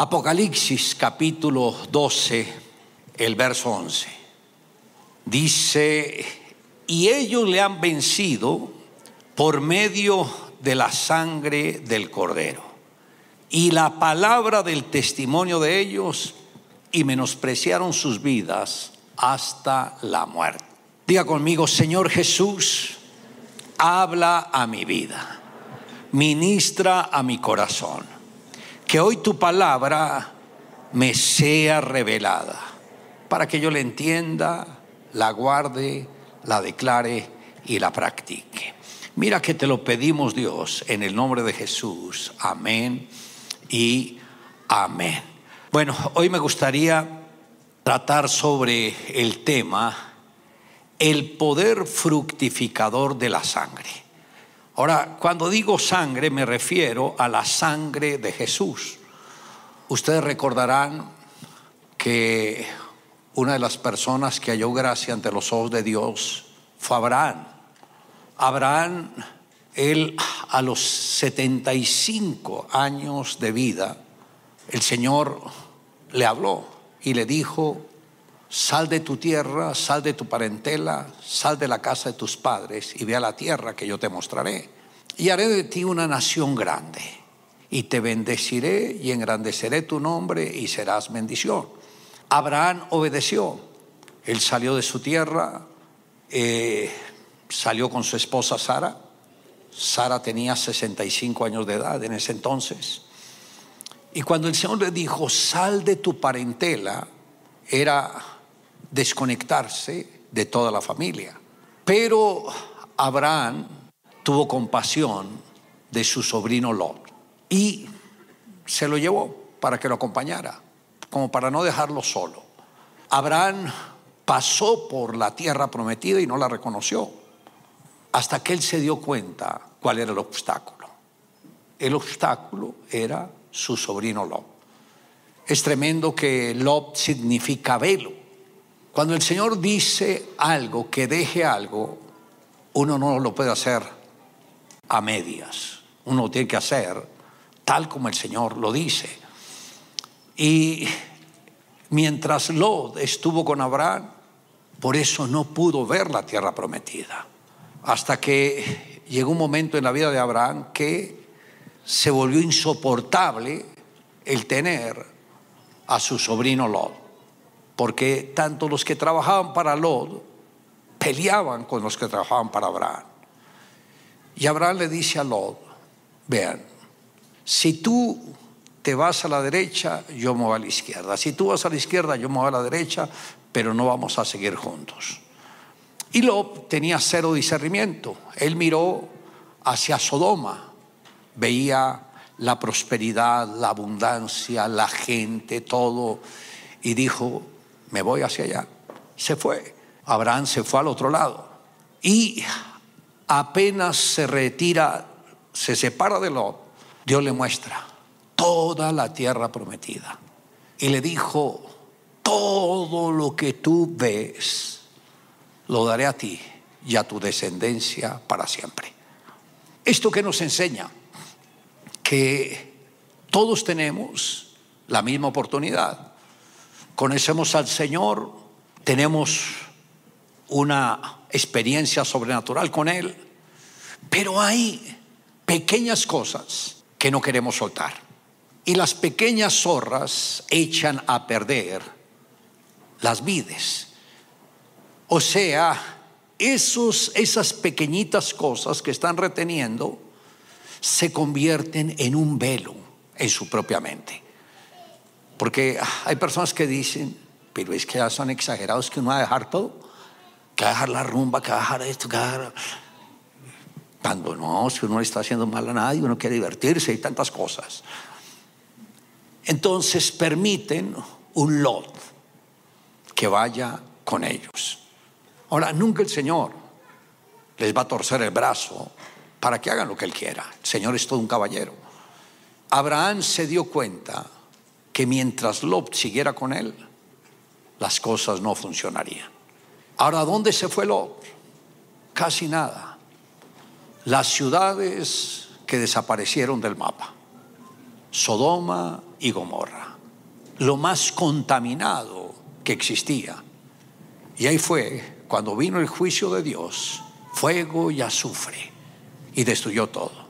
Apocalipsis capítulo 12, el verso 11. Dice, y ellos le han vencido por medio de la sangre del cordero y la palabra del testimonio de ellos y menospreciaron sus vidas hasta la muerte. Diga conmigo, Señor Jesús, habla a mi vida, ministra a mi corazón, que hoy tu palabra me sea revelada, para que yo la entienda, la guarde, la declare y la practique. Mira que te lo pedimos Dios en el nombre de Jesús. Amén y amén. Bueno, hoy me gustaría tratar sobre el tema el poder fructificador de la sangre. Ahora, cuando digo sangre me refiero a la sangre de Jesús. Ustedes recordarán que una de las personas que halló gracia ante los ojos de Dios fue Abraham. Abraham, él a los 75 años de vida, el Señor le habló y le dijo, sal de tu tierra, sal de tu parentela, sal de la casa de tus padres y ve a la tierra que yo te mostraré. Y haré de ti una nación grande y te bendeciré y engrandeceré tu nombre y serás bendición. Abraham obedeció. Él salió de su tierra, eh, salió con su esposa Sara. Sara tenía 65 años de edad en ese entonces. Y cuando el Señor le dijo, sal de tu parentela, era desconectarse de toda la familia. Pero Abraham tuvo compasión de su sobrino Lot y se lo llevó para que lo acompañara, como para no dejarlo solo. Abraham pasó por la tierra prometida y no la reconoció, hasta que él se dio cuenta cuál era el obstáculo. El obstáculo era su sobrino Lot. Es tremendo que Lot significa velo. Cuando el Señor dice algo, que deje algo, uno no lo puede hacer a medias. Uno lo tiene que hacer tal como el Señor lo dice. Y mientras Lot estuvo con Abraham, por eso no pudo ver la tierra prometida. Hasta que llegó un momento en la vida de Abraham que se volvió insoportable el tener a su sobrino Lot porque tanto los que trabajaban para Lot peleaban con los que trabajaban para Abraham. Y Abraham le dice a Lot, vean, si tú te vas a la derecha, yo me voy a la izquierda. Si tú vas a la izquierda, yo me voy a la derecha, pero no vamos a seguir juntos. Y Lot tenía cero discernimiento. Él miró hacia Sodoma, veía la prosperidad, la abundancia, la gente, todo, y dijo, me voy hacia allá. Se fue. Abraham se fue al otro lado. Y apenas se retira, se separa de Lot, Dios le muestra toda la tierra prometida. Y le dijo, todo lo que tú ves, lo daré a ti y a tu descendencia para siempre. Esto que nos enseña que todos tenemos la misma oportunidad conocemos al Señor, tenemos una experiencia sobrenatural con Él, pero hay pequeñas cosas que no queremos soltar. Y las pequeñas zorras echan a perder las vides. O sea, esos, esas pequeñitas cosas que están reteniendo se convierten en un velo en su propia mente. Porque hay personas que dicen, pero es que ya son exagerados que uno va a dejar todo, que va a dejar la rumba, que va a dejar esto, que va a dejar... Cuando no, si uno no está haciendo mal a nadie, uno quiere divertirse y tantas cosas. Entonces permiten un lot que vaya con ellos. Ahora, nunca el Señor les va a torcer el brazo para que hagan lo que Él quiera. El Señor es todo un caballero. Abraham se dio cuenta que mientras Lot siguiera con él, las cosas no funcionarían. Ahora, ¿dónde se fue Lot? Casi nada. Las ciudades que desaparecieron del mapa. Sodoma y Gomorra, lo más contaminado que existía. Y ahí fue cuando vino el juicio de Dios, fuego y azufre, y destruyó todo.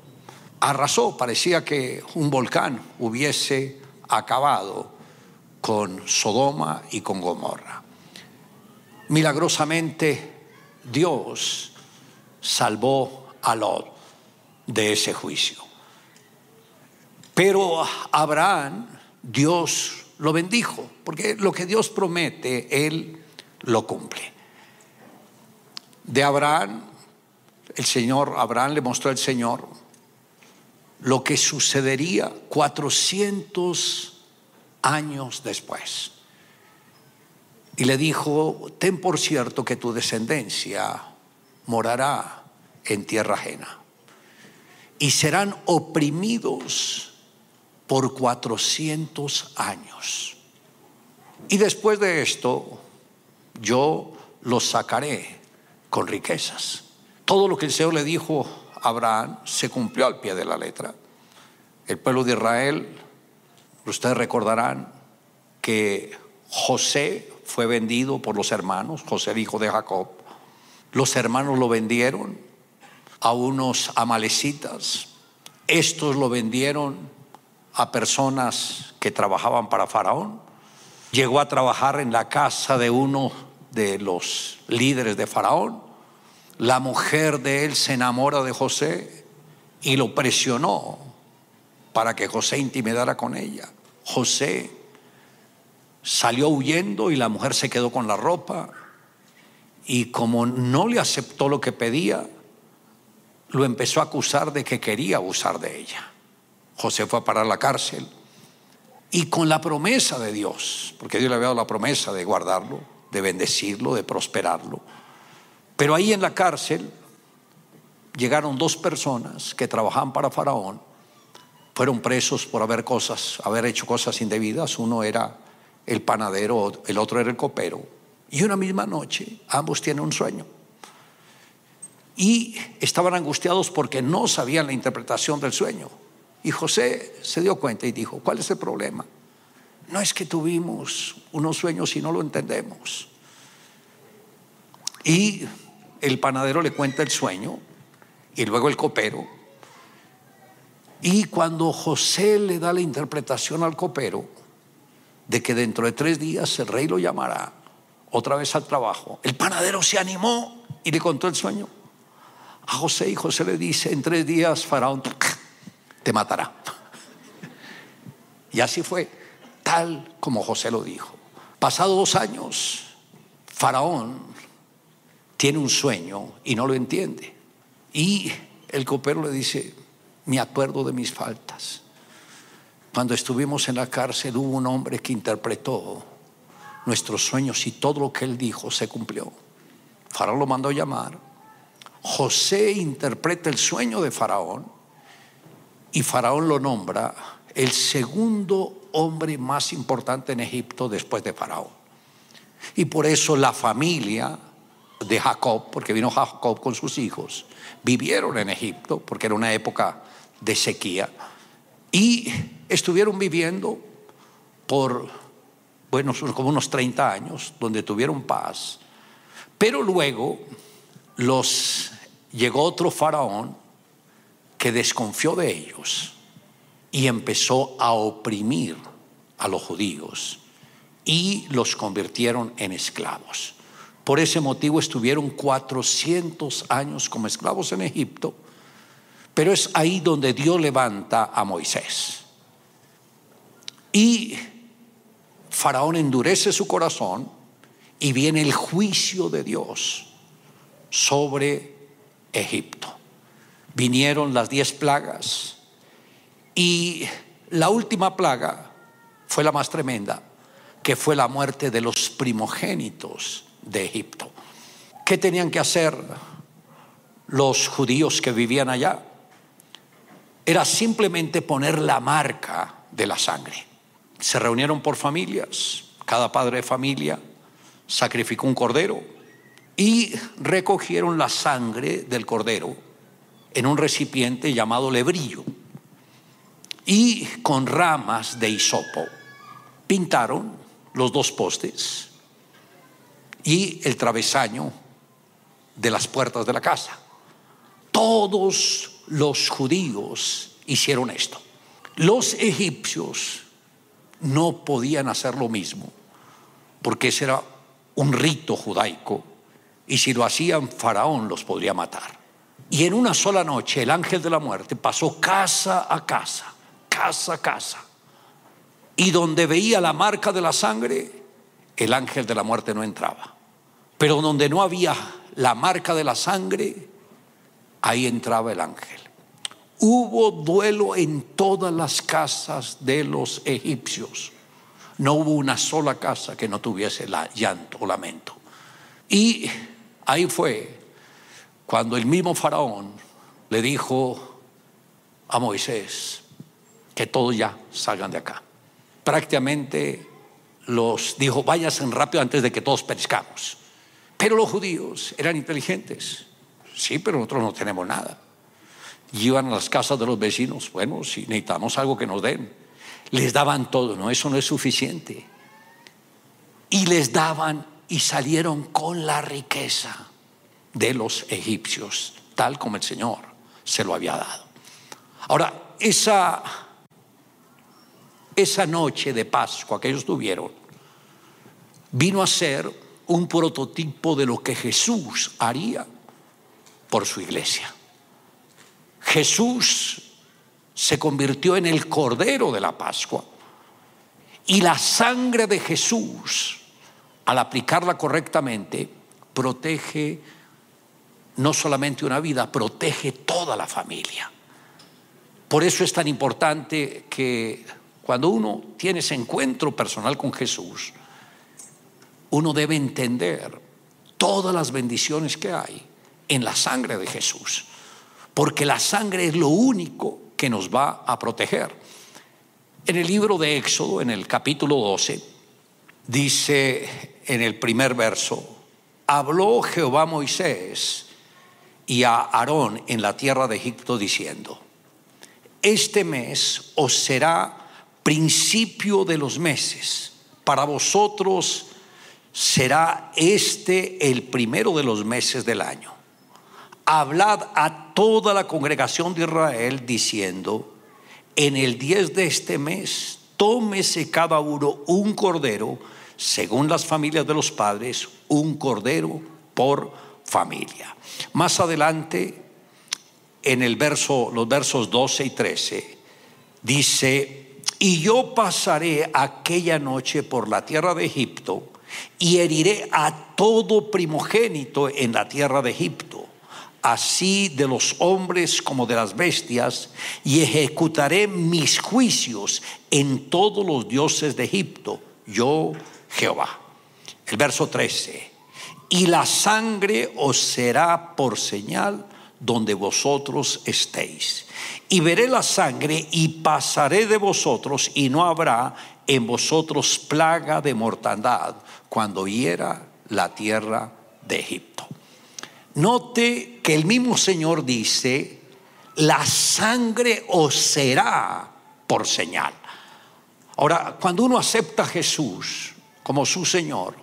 Arrasó, parecía que un volcán hubiese acabado con Sodoma y con Gomorra. Milagrosamente Dios salvó a Lot de ese juicio. Pero Abraham, Dios lo bendijo, porque lo que Dios promete, Él lo cumple. De Abraham, el Señor, Abraham le mostró al Señor lo que sucedería 400 años después. Y le dijo, ten por cierto que tu descendencia morará en tierra ajena y serán oprimidos por 400 años. Y después de esto, yo los sacaré con riquezas. Todo lo que el Señor le dijo Abraham se cumplió al pie de la letra. El pueblo de Israel, ustedes recordarán que José fue vendido por los hermanos, José el hijo de Jacob. Los hermanos lo vendieron a unos amalecitas. Estos lo vendieron a personas que trabajaban para Faraón. Llegó a trabajar en la casa de uno de los líderes de Faraón. La mujer de él se enamora de José y lo presionó para que José intimidara con ella. José salió huyendo y la mujer se quedó con la ropa y como no le aceptó lo que pedía, lo empezó a acusar de que quería abusar de ella. José fue a parar la cárcel y con la promesa de Dios, porque Dios le había dado la promesa de guardarlo, de bendecirlo, de prosperarlo. Pero ahí en la cárcel llegaron dos personas que trabajaban para Faraón, fueron presos por haber cosas, haber hecho cosas indebidas. Uno era el panadero, el otro era el copero. Y una misma noche ambos tienen un sueño y estaban angustiados porque no sabían la interpretación del sueño. Y José se dio cuenta y dijo, ¿cuál es el problema? No es que tuvimos unos sueños y no lo entendemos. Y el panadero le cuenta el sueño y luego el copero. Y cuando José le da la interpretación al copero de que dentro de tres días el rey lo llamará otra vez al trabajo, el panadero se animó y le contó el sueño a José y José le dice, en tres días Faraón te matará. Y así fue, tal como José lo dijo. Pasado dos años, Faraón tiene un sueño y no lo entiende. Y el copero le dice, me acuerdo de mis faltas. Cuando estuvimos en la cárcel hubo un hombre que interpretó nuestros sueños y todo lo que él dijo se cumplió. Faraón lo mandó llamar José interpreta el sueño de Faraón y Faraón lo nombra el segundo hombre más importante en Egipto después de Faraón. Y por eso la familia de Jacob, porque vino Jacob con sus hijos, vivieron en Egipto, porque era una época de sequía, y estuvieron viviendo por, bueno, como unos 30 años, donde tuvieron paz, pero luego los llegó otro faraón que desconfió de ellos y empezó a oprimir a los judíos y los convirtieron en esclavos. Por ese motivo estuvieron 400 años como esclavos en Egipto, pero es ahí donde Dios levanta a Moisés. Y Faraón endurece su corazón y viene el juicio de Dios sobre Egipto. Vinieron las diez plagas y la última plaga fue la más tremenda, que fue la muerte de los primogénitos de Egipto. ¿Qué tenían que hacer los judíos que vivían allá? Era simplemente poner la marca de la sangre. Se reunieron por familias, cada padre de familia sacrificó un cordero y recogieron la sangre del cordero en un recipiente llamado lebrillo. y con ramas de hisopo pintaron los dos postes y el travesaño de las puertas de la casa. Todos los judíos hicieron esto. Los egipcios no podían hacer lo mismo, porque ese era un rito judaico, y si lo hacían, Faraón los podría matar. Y en una sola noche el ángel de la muerte pasó casa a casa, casa a casa, y donde veía la marca de la sangre, el ángel de la muerte no entraba. Pero donde no había la marca de la sangre, ahí entraba el ángel. Hubo duelo en todas las casas de los egipcios. No hubo una sola casa que no tuviese la llanto o lamento. Y ahí fue cuando el mismo faraón le dijo a Moisés que todos ya salgan de acá. Prácticamente los dijo, váyanse rápido antes de que todos perezcamos. Pero los judíos eran inteligentes. Sí, pero nosotros no tenemos nada iban a las casas de los vecinos, bueno, si necesitamos algo que nos den, les daban todo, no, eso no es suficiente. Y les daban y salieron con la riqueza de los egipcios, tal como el Señor se lo había dado. Ahora, esa, esa noche de Pascua que ellos tuvieron, vino a ser un prototipo de lo que Jesús haría por su iglesia. Jesús se convirtió en el Cordero de la Pascua. Y la sangre de Jesús, al aplicarla correctamente, protege no solamente una vida, protege toda la familia. Por eso es tan importante que cuando uno tiene ese encuentro personal con Jesús, uno debe entender todas las bendiciones que hay en la sangre de Jesús porque la sangre es lo único que nos va a proteger. En el libro de Éxodo, en el capítulo 12, dice en el primer verso, habló Jehová a Moisés y a Aarón en la tierra de Egipto diciendo, este mes os será principio de los meses, para vosotros será este el primero de los meses del año hablad a toda la congregación de Israel diciendo, en el 10 de este mes, tómese cada uno un cordero, según las familias de los padres, un cordero por familia. Más adelante, en el verso, los versos 12 y 13, dice, y yo pasaré aquella noche por la tierra de Egipto y heriré a todo primogénito en la tierra de Egipto así de los hombres como de las bestias, y ejecutaré mis juicios en todos los dioses de Egipto, yo Jehová. El verso 13, y la sangre os será por señal donde vosotros estéis. Y veré la sangre y pasaré de vosotros y no habrá en vosotros plaga de mortandad cuando hiera la tierra de Egipto. Note que el mismo Señor dice, la sangre os será por señal. Ahora, cuando uno acepta a Jesús como su Señor,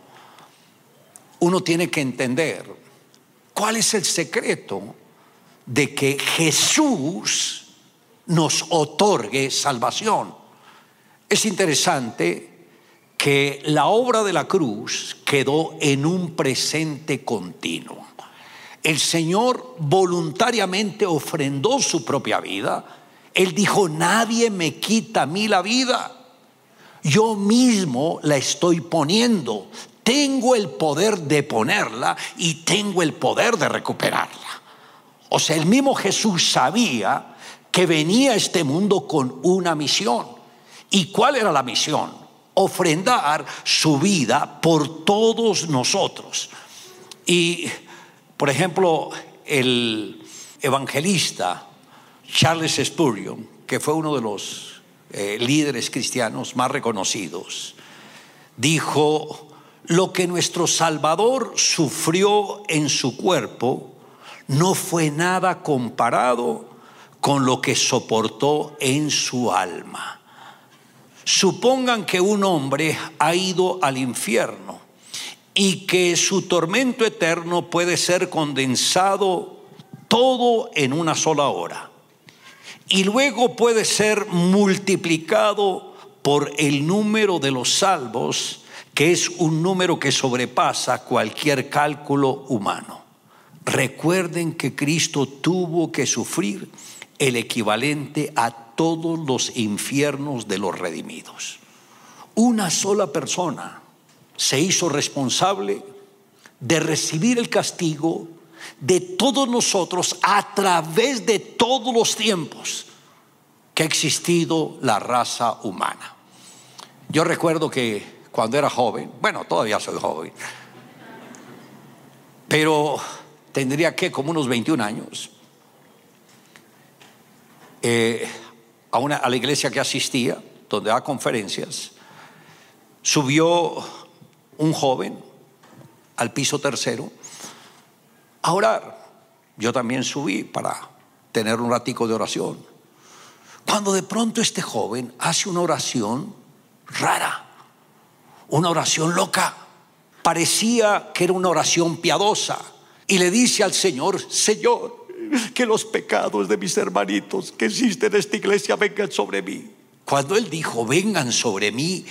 uno tiene que entender cuál es el secreto de que Jesús nos otorgue salvación. Es interesante que la obra de la cruz quedó en un presente continuo el Señor voluntariamente ofrendó su propia vida. Él dijo, nadie me quita a mí la vida. Yo mismo la estoy poniendo. Tengo el poder de ponerla y tengo el poder de recuperarla. O sea, el mismo Jesús sabía que venía a este mundo con una misión. ¿Y cuál era la misión? Ofrendar su vida por todos nosotros. Y por ejemplo, el evangelista Charles Spurgeon, que fue uno de los eh, líderes cristianos más reconocidos, dijo, lo que nuestro Salvador sufrió en su cuerpo no fue nada comparado con lo que soportó en su alma. Supongan que un hombre ha ido al infierno y que su tormento eterno puede ser condensado todo en una sola hora. Y luego puede ser multiplicado por el número de los salvos, que es un número que sobrepasa cualquier cálculo humano. Recuerden que Cristo tuvo que sufrir el equivalente a todos los infiernos de los redimidos. Una sola persona se hizo responsable de recibir el castigo de todos nosotros a través de todos los tiempos que ha existido la raza humana. Yo recuerdo que cuando era joven, bueno, todavía soy joven, pero tendría que como unos 21 años, eh, a, una, a la iglesia que asistía, donde da conferencias, subió un joven al piso tercero a orar. Yo también subí para tener un ratico de oración. Cuando de pronto este joven hace una oración rara, una oración loca, parecía que era una oración piadosa, y le dice al Señor, Señor, que los pecados de mis hermanitos que existen en esta iglesia vengan sobre mí. Cuando él dijo, vengan sobre mí,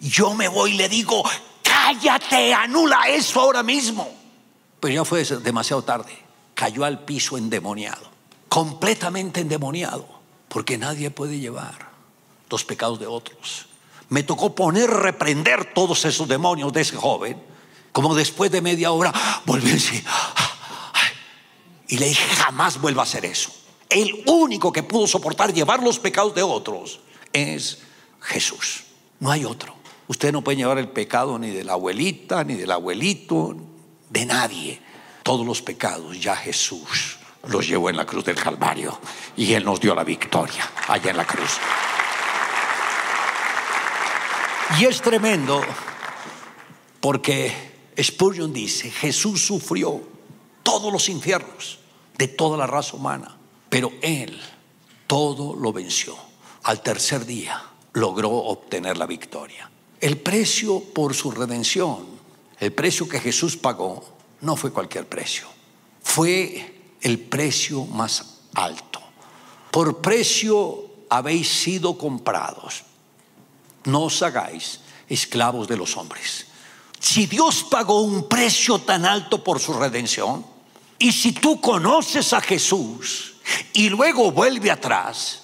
yo me voy y le digo, cállate, anula eso ahora mismo. Pero ya fue demasiado tarde. Cayó al piso endemoniado, completamente endemoniado, porque nadie puede llevar los pecados de otros. Me tocó poner, reprender todos esos demonios de ese joven, como después de media hora, volverse. Y le dije, jamás vuelva a hacer eso. El único que pudo soportar llevar los pecados de otros es Jesús. No hay otro. Usted no puede llevar el pecado ni de la abuelita, ni del abuelito, de nadie. Todos los pecados ya Jesús los llevó en la cruz del Calvario y Él nos dio la victoria allá en la cruz. Y es tremendo porque Spurgeon dice, Jesús sufrió todos los infiernos de toda la raza humana, pero Él todo lo venció. Al tercer día logró obtener la victoria. El precio por su redención, el precio que Jesús pagó, no fue cualquier precio. Fue el precio más alto. Por precio habéis sido comprados. No os hagáis esclavos de los hombres. Si Dios pagó un precio tan alto por su redención, y si tú conoces a Jesús y luego vuelve atrás,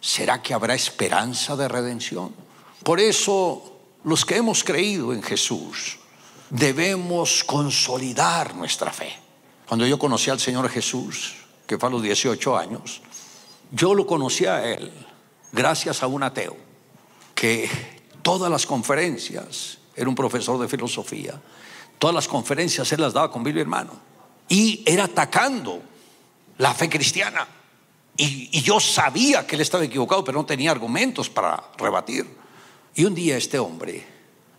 ¿será que habrá esperanza de redención? Por eso los que hemos creído en Jesús debemos consolidar nuestra fe. Cuando yo conocí al Señor Jesús, que fue a los 18 años, yo lo conocí a Él gracias a un ateo que todas las conferencias, era un profesor de filosofía, todas las conferencias él las daba con Biblia hermano y era atacando la fe cristiana. Y, y, yo sabía que él estaba equivocado, pero no tenía argumentos para rebatir. Y un día este hombre,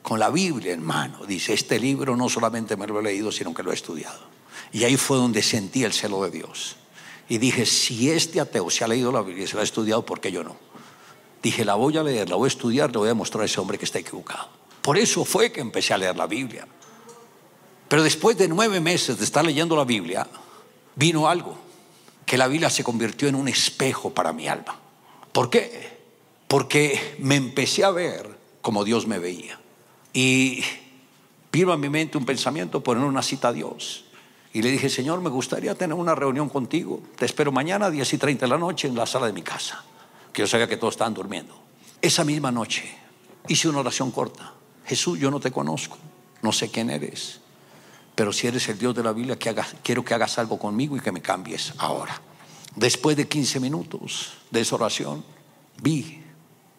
con la Biblia en mano, dice, este libro no solamente me lo he leído, sino que lo he estudiado. Y ahí fue donde sentí el celo de Dios. Y dije, si este ateo se ha leído la Biblia y se la ha estudiado, ¿por qué yo no? Dije, la voy a leer, la voy a estudiar, le voy a mostrar a ese hombre que está equivocado. Por eso fue que empecé a leer la Biblia. Pero después de nueve meses de estar leyendo la Biblia, vino algo, que la Biblia se convirtió en un espejo para mi alma. ¿Por qué? porque me empecé a ver como Dios me veía. Y vino a mi mente un pensamiento, poner una cita a Dios. Y le dije, Señor, me gustaría tener una reunión contigo. Te espero mañana a 10 y 30 de la noche en la sala de mi casa, que yo sabía que todos estaban durmiendo. Esa misma noche hice una oración corta. Jesús, yo no te conozco, no sé quién eres, pero si eres el Dios de la Biblia, quiero que hagas algo conmigo y que me cambies ahora. Después de 15 minutos de esa oración, vi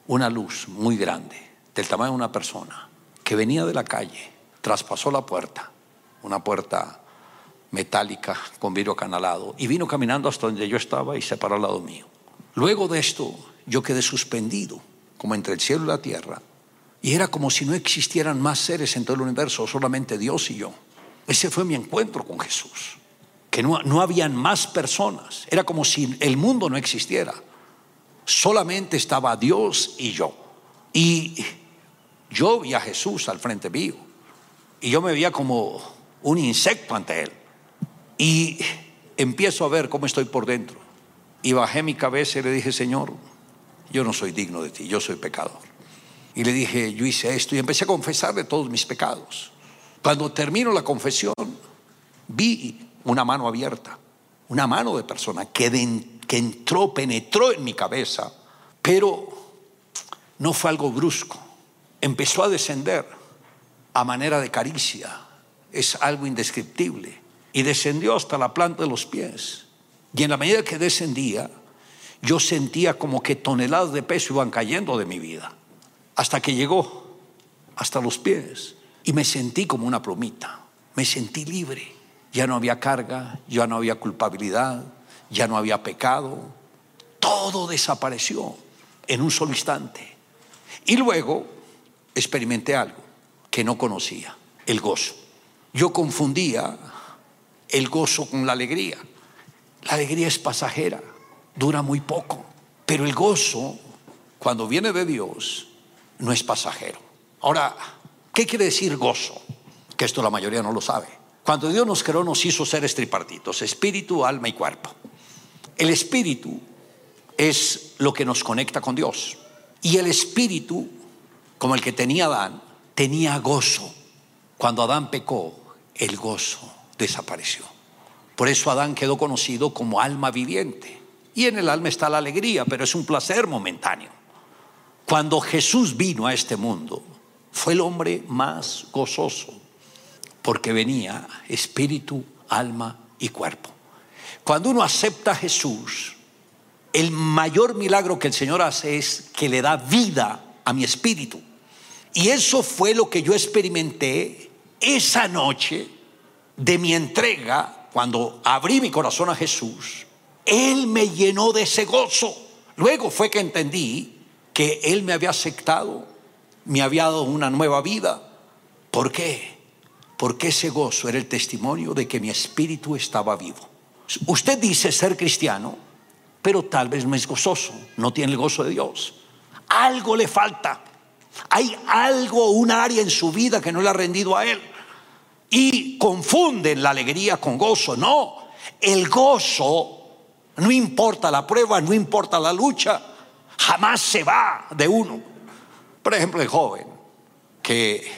una luz muy grande, del tamaño de una persona, que venía de la calle, traspasó la puerta, una puerta metálica con vidrio canalado, y vino caminando hasta donde yo estaba y se paró al lado mío. Luego de esto, yo quedé suspendido, como entre el cielo y la tierra, y era como si no existieran más seres en todo el universo, solamente Dios y yo. Ese fue mi encuentro con Jesús. que no, no habían más personas. Era como si el mundo no existiera. Solamente estaba Dios y yo. Y yo vi a Jesús al frente mío. Y yo me veía como un insecto ante él. Y empiezo a ver cómo estoy por dentro. Y bajé mi cabeza y le dije, Señor, yo no soy digno de ti, yo soy pecador. Y le dije, yo hice esto y empecé a confesarle todos mis pecados. Cuando termino la confesión, vi una mano abierta, una mano de persona que, que entró, penetró en mi cabeza, pero no fue algo brusco. Empezó a descender a manera de caricia. Es algo indescriptible. Y descendió hasta la planta de los pies. Y en la medida que descendía, yo sentía como que toneladas de peso iban cayendo de mi vida. Hasta que llegó hasta los pies. Y me sentí como una plumita. Me sentí libre. Ya no había carga, ya no había culpabilidad, ya no había pecado. Todo desapareció en un solo instante. Y luego experimenté algo que no conocía, el gozo. Yo confundía el gozo con la alegría. La alegría es pasajera, dura muy poco, pero el gozo, cuando viene de Dios, no es pasajero. Ahora, ¿qué quiere decir gozo? Que esto la mayoría no lo sabe. Cuando Dios nos creó, nos hizo seres tripartitos, espíritu, alma y cuerpo. El espíritu es lo que nos conecta con Dios. Y el espíritu, como el que tenía Adán, tenía gozo. Cuando Adán pecó, el gozo desapareció. Por eso Adán quedó conocido como alma viviente. Y en el alma está la alegría, pero es un placer momentáneo. Cuando Jesús vino a este mundo, fue el hombre más gozoso, porque venía espíritu, alma y cuerpo. Cuando uno acepta a Jesús, el mayor milagro que el Señor hace es que le da vida a mi espíritu. Y eso fue lo que yo experimenté esa noche de mi entrega cuando abrí mi corazón a Jesús. Él me llenó de ese gozo. Luego fue que entendí que Él me había aceptado, me había dado una nueva vida. ¿Por qué? Porque ese gozo era el testimonio de que mi espíritu estaba vivo. Usted dice ser cristiano, pero tal vez no es gozoso, no tiene el gozo de Dios. Algo le falta. Hay algo, un área en su vida que no le ha rendido a Él. Y confunden la alegría con gozo. No, el gozo, no importa la prueba, no importa la lucha, jamás se va de uno. Por ejemplo, el joven, que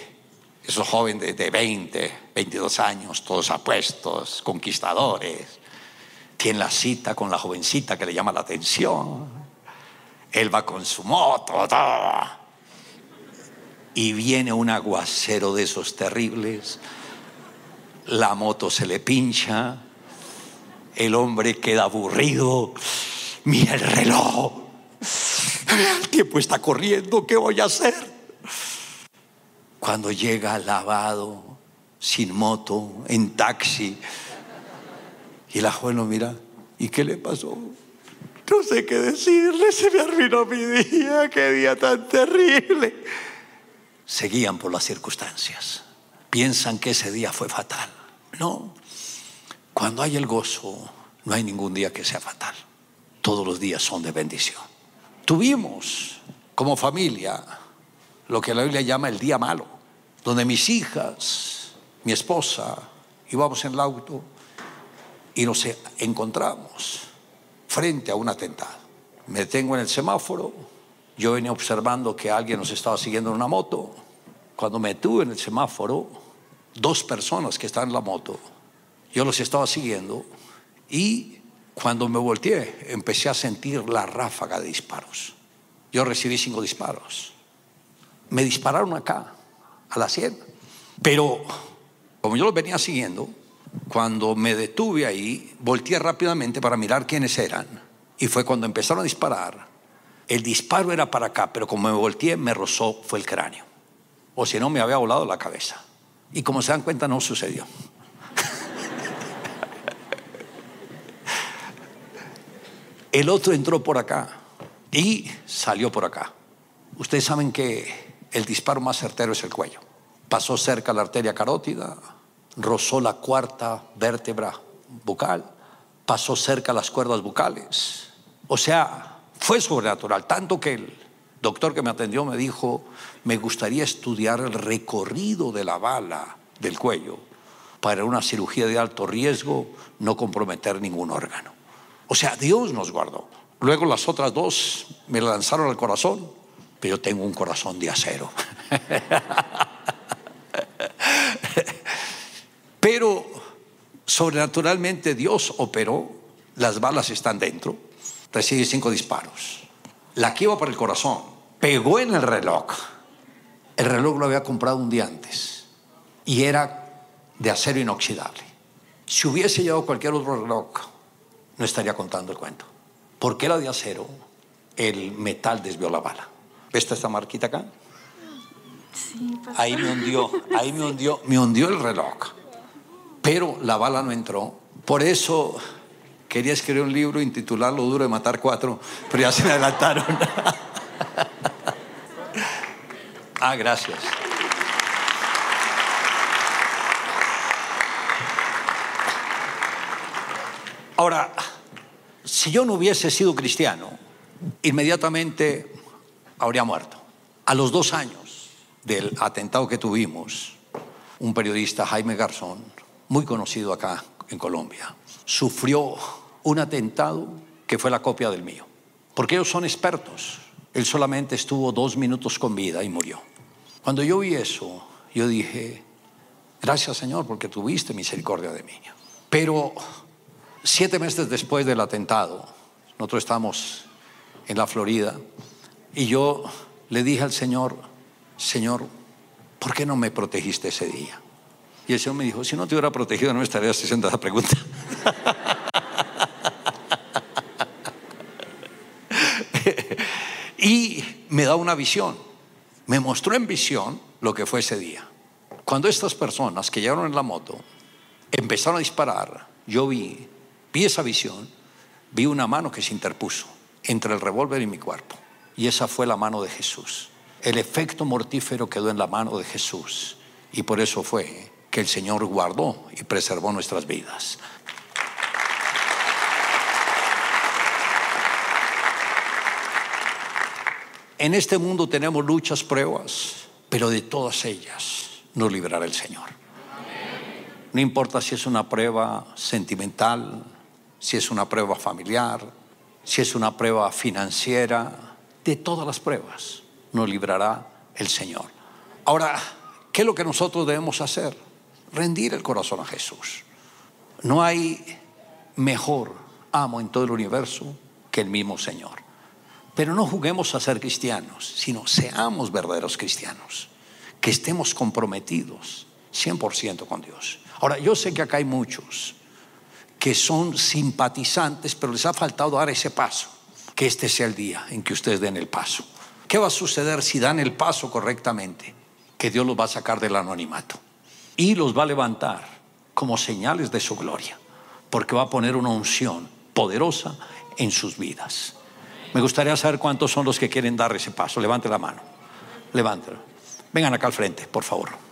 es un joven de, de 20, 22 años, todos apuestos, conquistadores, tiene la cita con la jovencita que le llama la atención. Él va con su moto, y viene un aguacero de esos terribles. La moto se le pincha, el hombre queda aburrido. Mira el reloj. El tiempo está corriendo, ¿qué voy a hacer? Cuando llega lavado, sin moto, en taxi, y la joven lo mira, ¿y qué le pasó? No sé qué decirle, se me arruinó mi día, qué día tan terrible. Seguían por las circunstancias. Piensan que ese día fue fatal. No, cuando hay el gozo, no hay ningún día que sea fatal. Todos los días son de bendición. Tuvimos como familia lo que la Biblia llama el día malo, donde mis hijas, mi esposa, íbamos en el auto y nos encontramos frente a un atentado. Me detengo en el semáforo, yo venía observando que alguien nos estaba siguiendo en una moto. Cuando me detuve en el semáforo, dos personas que estaban en la moto, yo los estaba siguiendo y cuando me volteé empecé a sentir la ráfaga de disparos. Yo recibí cinco disparos. Me dispararon acá, a la sien. Pero como yo los venía siguiendo, cuando me detuve ahí, volteé rápidamente para mirar quiénes eran. Y fue cuando empezaron a disparar. El disparo era para acá, pero como me volteé, me rozó, fue el cráneo. O si no, me había volado la cabeza. Y como se dan cuenta, no sucedió. El otro entró por acá y salió por acá. Ustedes saben que el disparo más certero es el cuello. Pasó cerca la arteria carótida, rozó la cuarta vértebra bucal, pasó cerca las cuerdas bucales. O sea, fue sobrenatural, tanto que el doctor que me atendió me dijo, me gustaría estudiar el recorrido de la bala del cuello para una cirugía de alto riesgo no comprometer ningún órgano. O sea, Dios nos guardó. Luego las otras dos me lanzaron al corazón, pero yo tengo un corazón de acero. pero sobrenaturalmente Dios operó, las balas están dentro, recibe cinco disparos. La que iba para el corazón pegó en el reloj. El reloj lo había comprado un día antes y era de acero inoxidable. Si hubiese llevado cualquier otro reloj, no estaría contando el cuento. Porque era de acero, el metal desvió la bala. ¿Ves esta marquita acá? Sí. Ahí me hundió, ahí me hundió, me hundió el reloj. Pero la bala no entró. Por eso quería escribir un libro intitularlo Duro de matar cuatro, pero ya se me adelantaron. ah, gracias. Ahora, si yo no hubiese sido cristiano, inmediatamente habría muerto. A los dos años del atentado que tuvimos, un periodista, Jaime Garzón, muy conocido acá en Colombia, sufrió un atentado que fue la copia del mío. Porque ellos son expertos. Él solamente estuvo dos minutos con vida y murió. Cuando yo vi eso, yo dije, gracias Señor porque tuviste misericordia de mí. Pero siete meses después del atentado, nosotros estamos en la Florida y yo le dije al Señor, Señor, ¿por qué no me protegiste ese día? Y el Señor me dijo, si no te hubiera protegido no me estarías haciendo esa pregunta. y me da una visión, me mostró en visión lo que fue ese día. Cuando estas personas que llegaron en la moto empezaron a disparar, yo vi, vi esa visión, vi una mano que se interpuso entre el revólver y mi cuerpo. Y esa fue la mano de Jesús. El efecto mortífero quedó en la mano de Jesús. Y por eso fue que el Señor guardó y preservó nuestras vidas. En este mundo tenemos luchas, pruebas, pero de todas ellas nos librará el Señor. No importa si es una prueba sentimental, si es una prueba familiar, si es una prueba financiera, de todas las pruebas nos librará el Señor. Ahora, ¿qué es lo que nosotros debemos hacer? Rendir el corazón a Jesús. No hay mejor amo en todo el universo que el mismo Señor. Pero no juguemos a ser cristianos, sino seamos verdaderos cristianos, que estemos comprometidos 100% con Dios. Ahora, yo sé que acá hay muchos que son simpatizantes, pero les ha faltado dar ese paso, que este sea el día en que ustedes den el paso. ¿Qué va a suceder si dan el paso correctamente? Que Dios los va a sacar del anonimato y los va a levantar como señales de su gloria, porque va a poner una unción poderosa en sus vidas. Me gustaría saber cuántos son los que quieren dar ese paso. Levante la mano. Levántelo. Vengan acá al frente, por favor.